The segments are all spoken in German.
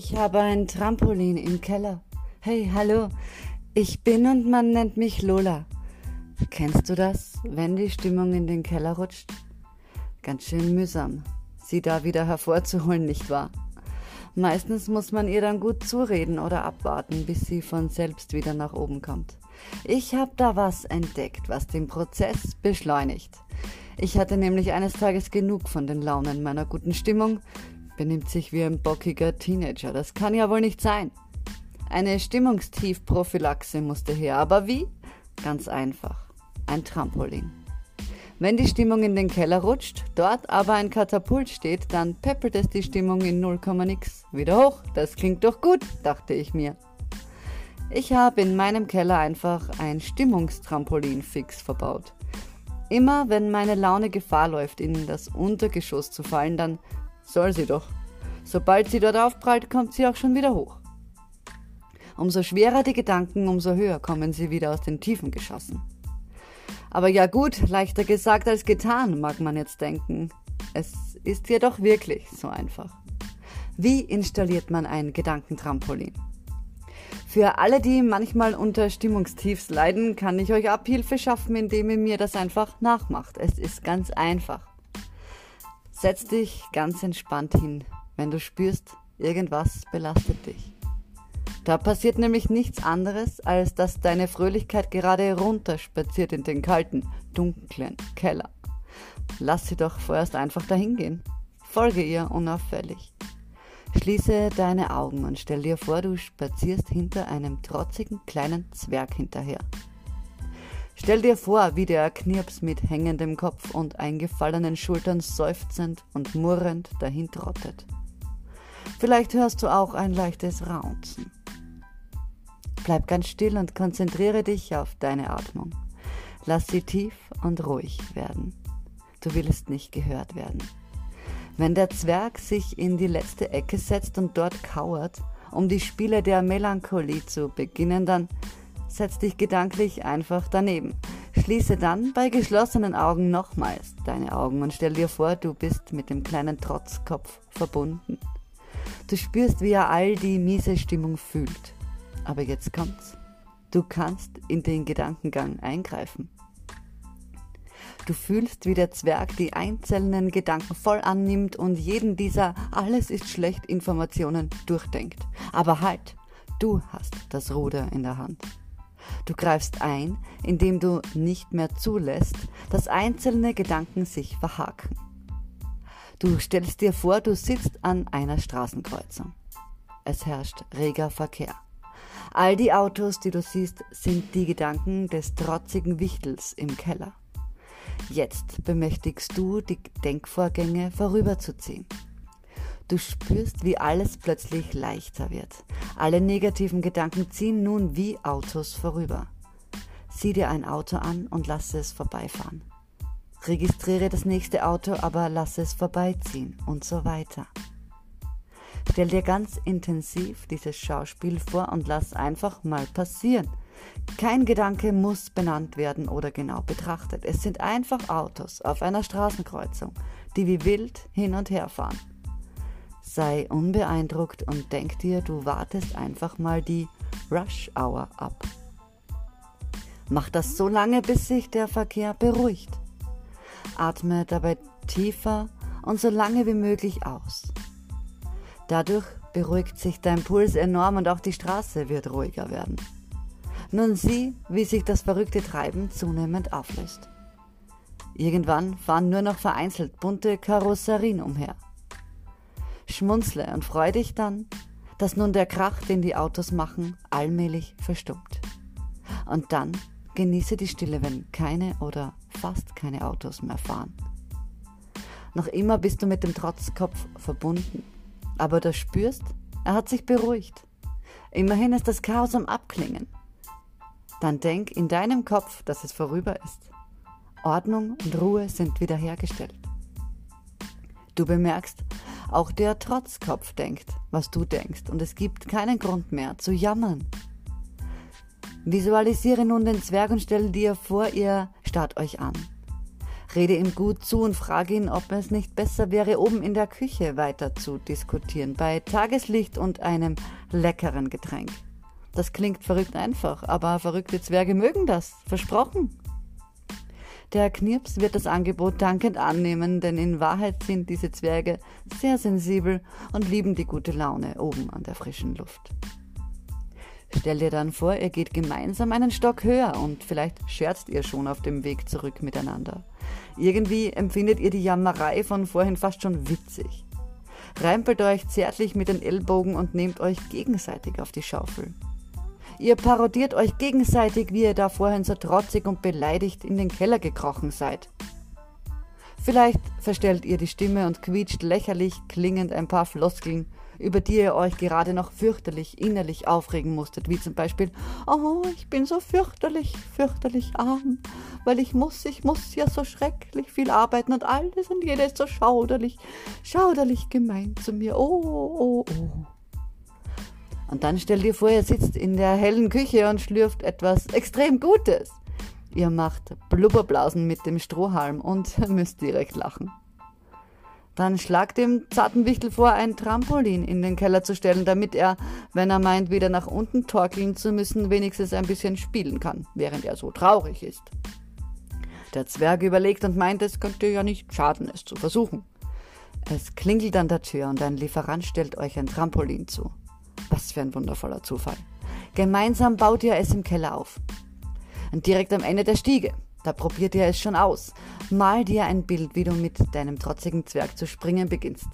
Ich habe ein Trampolin im Keller. Hey, hallo. Ich bin und man nennt mich Lola. Kennst du das, wenn die Stimmung in den Keller rutscht? Ganz schön mühsam, sie da wieder hervorzuholen, nicht wahr? Meistens muss man ihr dann gut zureden oder abwarten, bis sie von selbst wieder nach oben kommt. Ich habe da was entdeckt, was den Prozess beschleunigt. Ich hatte nämlich eines Tages genug von den Launen meiner guten Stimmung, benimmt sich wie ein bockiger Teenager. Das kann ja wohl nicht sein. Eine Stimmungstiefprophylaxe musste her. Aber wie? Ganz einfach. Ein Trampolin. Wenn die Stimmung in den Keller rutscht, dort aber ein Katapult steht, dann peppelt es die Stimmung in 0, nix wieder hoch. Das klingt doch gut, dachte ich mir. Ich habe in meinem Keller einfach ein Stimmungstrampolin fix verbaut. Immer wenn meine Laune Gefahr läuft, in das Untergeschoss zu fallen, dann soll sie doch. Sobald sie dort aufprallt, kommt sie auch schon wieder hoch. Umso schwerer die Gedanken, umso höher kommen sie wieder aus den Tiefen geschossen. Aber ja gut, leichter gesagt als getan, mag man jetzt denken. Es ist jedoch wirklich so einfach. Wie installiert man ein Gedankentrampolin? Für alle, die manchmal unter Stimmungstiefs leiden, kann ich euch Abhilfe schaffen, indem ihr mir das einfach nachmacht. Es ist ganz einfach. Setz dich ganz entspannt hin, wenn du spürst, irgendwas belastet dich. Da passiert nämlich nichts anderes, als dass deine Fröhlichkeit gerade runterspaziert in den kalten, dunklen Keller. Lass sie doch vorerst einfach dahingehen. Folge ihr unauffällig. Schließe deine Augen und stell dir vor, du spazierst hinter einem trotzigen kleinen Zwerg hinterher. Stell dir vor, wie der Knirps mit hängendem Kopf und eingefallenen Schultern seufzend und murrend dahin trottet. Vielleicht hörst du auch ein leichtes Raunzen. Bleib ganz still und konzentriere dich auf deine Atmung. Lass sie tief und ruhig werden. Du willst nicht gehört werden. Wenn der Zwerg sich in die letzte Ecke setzt und dort kauert, um die Spiele der Melancholie zu beginnen, dann setz dich gedanklich einfach daneben. Schließe dann bei geschlossenen Augen nochmals deine Augen und stell dir vor, du bist mit dem kleinen Trotzkopf verbunden. Du spürst, wie er all die miese Stimmung fühlt. Aber jetzt kommt's. Du kannst in den Gedankengang eingreifen. Du fühlst, wie der Zwerg die einzelnen Gedanken voll annimmt und jeden dieser alles ist schlecht Informationen durchdenkt. Aber halt, du hast das Ruder in der Hand. Du greifst ein, indem du nicht mehr zulässt, dass einzelne Gedanken sich verhaken. Du stellst dir vor, du sitzt an einer Straßenkreuzung. Es herrscht reger Verkehr. All die Autos, die du siehst, sind die Gedanken des trotzigen Wichtels im Keller. Jetzt bemächtigst du die Denkvorgänge vorüberzuziehen. Du spürst, wie alles plötzlich leichter wird. Alle negativen Gedanken ziehen nun wie Autos vorüber. Sieh dir ein Auto an und lasse es vorbeifahren. Registriere das nächste Auto, aber lasse es vorbeiziehen und so weiter. Stell dir ganz intensiv dieses Schauspiel vor und lass einfach mal passieren. Kein Gedanke muss benannt werden oder genau betrachtet. Es sind einfach Autos auf einer Straßenkreuzung, die wie wild hin und her fahren. Sei unbeeindruckt und denk dir, du wartest einfach mal die Rush Hour ab. Mach das so lange, bis sich der Verkehr beruhigt. Atme dabei tiefer und so lange wie möglich aus. Dadurch beruhigt sich dein Puls enorm und auch die Straße wird ruhiger werden. Nun sieh, wie sich das verrückte Treiben zunehmend auflöst. Irgendwann fahren nur noch vereinzelt bunte Karosserien umher. Schmunzle und freu dich dann, dass nun der Krach, den die Autos machen, allmählich verstummt. Und dann genieße die Stille, wenn keine oder fast keine Autos mehr fahren. Noch immer bist du mit dem Trotzkopf verbunden, aber du spürst, er hat sich beruhigt. Immerhin ist das Chaos am Abklingen. Dann denk in deinem Kopf, dass es vorüber ist. Ordnung und Ruhe sind wiederhergestellt. Du bemerkst, auch der Trotzkopf denkt, was du denkst, und es gibt keinen Grund mehr zu jammern. Visualisiere nun den Zwerg und stelle dir vor, ihr starrt euch an. Rede ihm gut zu und frage ihn, ob es nicht besser wäre, oben in der Küche weiter zu diskutieren, bei Tageslicht und einem leckeren Getränk. Das klingt verrückt einfach, aber verrückte Zwerge mögen das, versprochen. Der Knirps wird das Angebot dankend annehmen, denn in Wahrheit sind diese Zwerge sehr sensibel und lieben die gute Laune oben an der frischen Luft. Stell dir dann vor, ihr geht gemeinsam einen Stock höher und vielleicht scherzt ihr schon auf dem Weg zurück miteinander. Irgendwie empfindet ihr die Jammerei von vorhin fast schon witzig. Rempelt euch zärtlich mit den Ellbogen und nehmt euch gegenseitig auf die Schaufel. Ihr parodiert euch gegenseitig, wie ihr da vorhin so trotzig und beleidigt in den Keller gekrochen seid. Vielleicht verstellt ihr die Stimme und quietscht lächerlich klingend ein paar Floskeln über die ihr euch gerade noch fürchterlich innerlich aufregen musstet, wie zum Beispiel, oh, ich bin so fürchterlich, fürchterlich arm, weil ich muss, ich muss ja so schrecklich viel arbeiten und alles und jeder ist so schauderlich, schauderlich gemein zu mir, oh, oh, oh. Und dann stellt ihr vor, ihr sitzt in der hellen Küche und schlürft etwas extrem Gutes. Ihr macht Blubberblasen mit dem Strohhalm und müsst direkt lachen. Dann schlagt dem zarten Wichtel vor, ein Trampolin in den Keller zu stellen, damit er, wenn er meint, wieder nach unten torkeln zu müssen, wenigstens ein bisschen spielen kann, während er so traurig ist. Der Zwerg überlegt und meint, es könnte ja nicht schaden, es zu versuchen. Es klingelt an der Tür und ein Lieferant stellt euch ein Trampolin zu. Was für ein wundervoller Zufall. Gemeinsam baut ihr es im Keller auf. Und direkt am Ende der Stiege da probiert ihr es schon aus. Mal dir ein Bild, wie du mit deinem trotzigen Zwerg zu springen beginnst.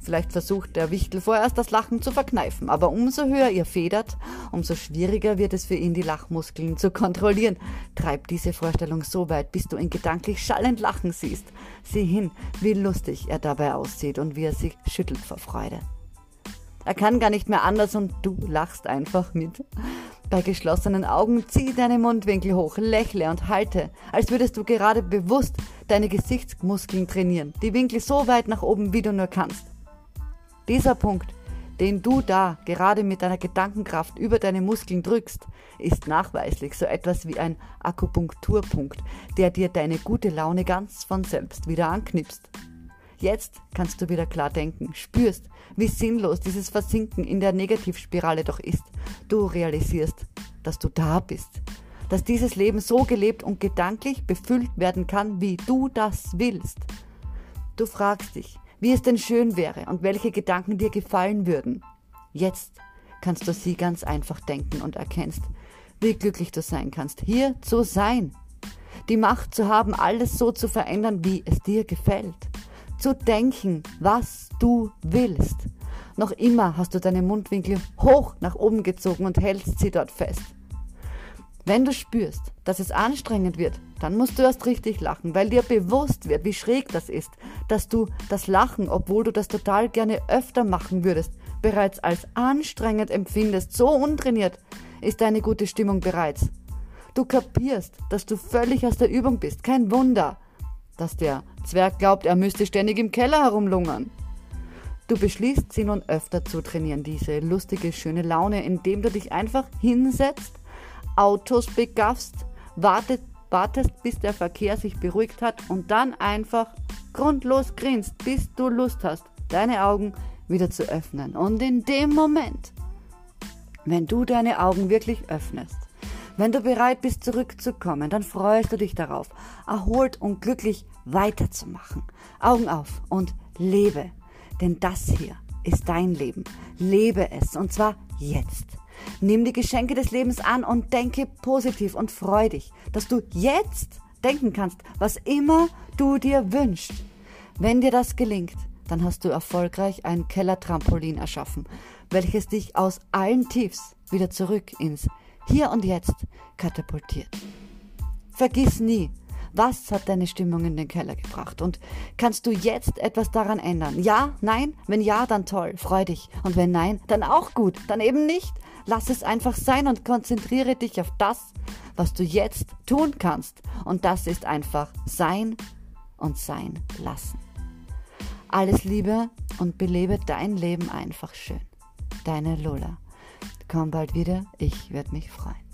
Vielleicht versucht der Wichtel vorerst das Lachen zu verkneifen, aber umso höher ihr federt, umso schwieriger wird es für ihn, die Lachmuskeln zu kontrollieren. Treib diese Vorstellung so weit, bis du ihn gedanklich schallend lachen siehst. Sieh hin, wie lustig er dabei aussieht und wie er sich schüttelt vor Freude. Er kann gar nicht mehr anders und du lachst einfach mit. Bei geschlossenen Augen zieh deine Mundwinkel hoch, lächle und halte, als würdest du gerade bewusst deine Gesichtsmuskeln trainieren, die Winkel so weit nach oben, wie du nur kannst. Dieser Punkt, den du da gerade mit deiner Gedankenkraft über deine Muskeln drückst, ist nachweislich so etwas wie ein Akupunkturpunkt, der dir deine gute Laune ganz von selbst wieder anknipst. Jetzt kannst du wieder klar denken, spürst, wie sinnlos dieses Versinken in der Negativspirale doch ist. Du realisierst, dass du da bist, dass dieses Leben so gelebt und gedanklich befüllt werden kann, wie du das willst. Du fragst dich, wie es denn schön wäre und welche Gedanken dir gefallen würden. Jetzt kannst du sie ganz einfach denken und erkennst, wie glücklich du sein kannst, hier zu sein. Die Macht zu haben, alles so zu verändern, wie es dir gefällt zu denken, was du willst. Noch immer hast du deine Mundwinkel hoch nach oben gezogen und hältst sie dort fest. Wenn du spürst, dass es anstrengend wird, dann musst du erst richtig lachen, weil dir bewusst wird, wie schräg das ist, dass du das Lachen, obwohl du das total gerne öfter machen würdest, bereits als anstrengend empfindest. So untrainiert ist deine gute Stimmung bereits. Du kapierst, dass du völlig aus der Übung bist. Kein Wunder dass der Zwerg glaubt, er müsste ständig im Keller herumlungern. Du beschließt, sie nun öfter zu trainieren, diese lustige, schöne Laune, indem du dich einfach hinsetzt, Autos begaffst, wartet, wartest, bis der Verkehr sich beruhigt hat und dann einfach grundlos grinst, bis du Lust hast, deine Augen wieder zu öffnen. Und in dem Moment, wenn du deine Augen wirklich öffnest, wenn du bereit bist, zurückzukommen, dann freust du dich darauf, erholt und glücklich weiterzumachen. Augen auf und lebe. Denn das hier ist dein Leben. Lebe es und zwar jetzt. Nimm die Geschenke des Lebens an und denke positiv und freu dich, dass du jetzt denken kannst, was immer du dir wünschst. Wenn dir das gelingt, dann hast du erfolgreich ein Kellertrampolin erschaffen, welches dich aus allen Tiefs wieder zurück ins hier und jetzt katapultiert. Vergiss nie, was hat deine Stimmung in den Keller gebracht? Und kannst du jetzt etwas daran ändern? Ja? Nein? Wenn ja, dann toll, freu dich. Und wenn nein, dann auch gut, dann eben nicht. Lass es einfach sein und konzentriere dich auf das, was du jetzt tun kannst. Und das ist einfach sein und sein lassen. Alles Liebe und belebe dein Leben einfach schön. Deine Lola. Komm bald wieder, ich werde mich freuen.